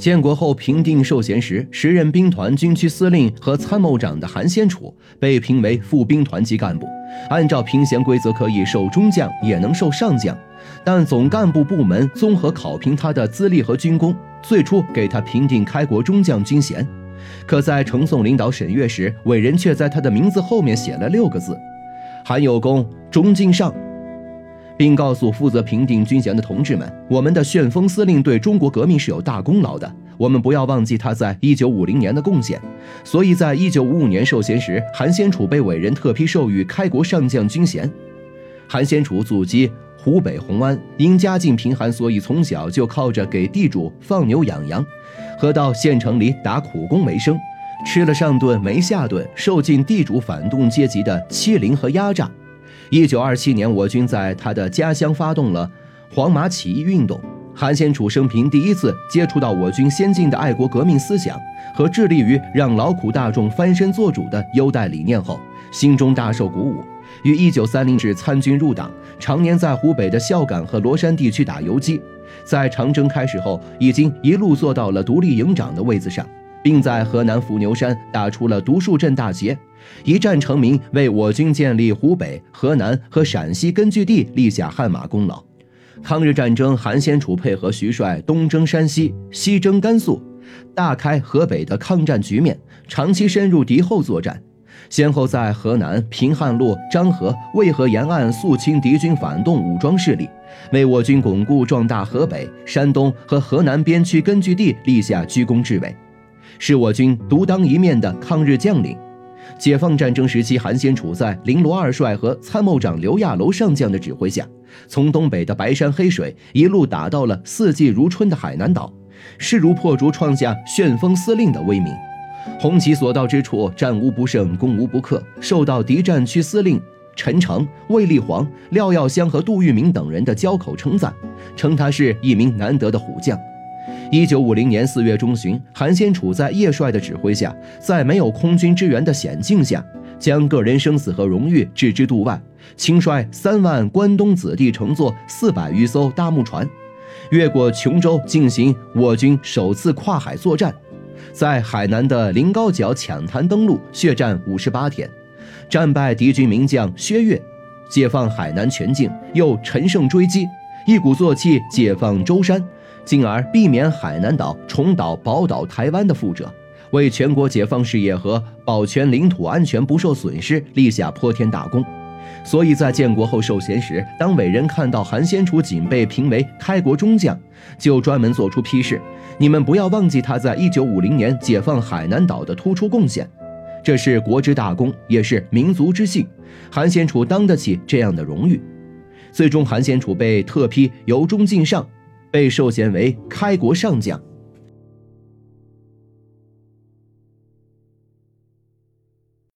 建国后平定授衔时，时任兵团军区司令和参谋长的韩先楚被评为副兵团级干部。按照评衔规则，可以授中将，也能授上将，但总干部部门综合考评他的资历和军功，最初给他评定开国中将军衔。可在呈送领导审阅时，伟人却在他的名字后面写了六个字：“韩有功，中进上。”并告诉负责评定军衔的同志们：“我们的旋风司令对中国革命是有大功劳的，我们不要忘记他在一九五零年的贡献。”所以，在一九五五年授衔时，韩先楚被伟人特批授予开国上将军衔。韩先楚祖籍湖北红安，因家境贫寒，所以从小就靠着给地主放牛养羊，和到县城里打苦工为生，吃了上顿没下顿，受尽地主反动阶级的欺凌和压榨。一九二七年，我军在他的家乡发动了黄麻起义运动。韩先楚生平第一次接触到我军先进的爱国革命思想和致力于让劳苦大众翻身做主的优待理念后，心中大受鼓舞。于一九三零至参军入党，常年在湖北的孝感和罗山地区打游击。在长征开始后，已经一路做到了独立营长的位子上，并在河南伏牛山打出了独树镇大捷。一战成名，为我军建立湖北、河南和陕西根据地立下汗马功劳。抗日战争，韩先楚配合徐帅东征山西、西征甘肃，大开河北的抗战局面，长期深入敌后作战，先后在河南平汉路、漳河、渭河沿岸肃清敌军反动武装势力，为我军巩固壮大河北、山东和河南边区根据地立下居功至伟，是我军独当一面的抗日将领。解放战争时期，韩先楚在林罗二帅和参谋长刘亚楼上将的指挥下，从东北的白山黑水一路打到了四季如春的海南岛，势如破竹，创下旋风司令的威名。红旗所到之处，战无不胜，攻无不克，受到敌战区司令陈诚、卫立煌、廖耀湘和杜聿明等人的交口称赞，称他是一名难得的虎将。一九五零年四月中旬，韩先楚在叶帅的指挥下，在没有空军支援的险境下，将个人生死和荣誉置之度外，亲率三万关东子弟乘坐四百余艘大木船，越过琼州，进行我军首次跨海作战，在海南的临高角抢滩登陆，血战五十八天，战败敌军名将薛岳，解放海南全境，又乘胜追击，一鼓作气解放舟山。进而避免海南岛重蹈宝岛台湾的覆辙，为全国解放事业和保全领土安全不受损失立下泼天大功。所以在建国后授衔时，当伟人看到韩先楚仅被评为开国中将，就专门作出批示：你们不要忘记他在一九五零年解放海南岛的突出贡献，这是国之大功，也是民族之幸。韩先楚当得起这样的荣誉。最终，韩先楚被特批由中进上。被授衔为开国上将。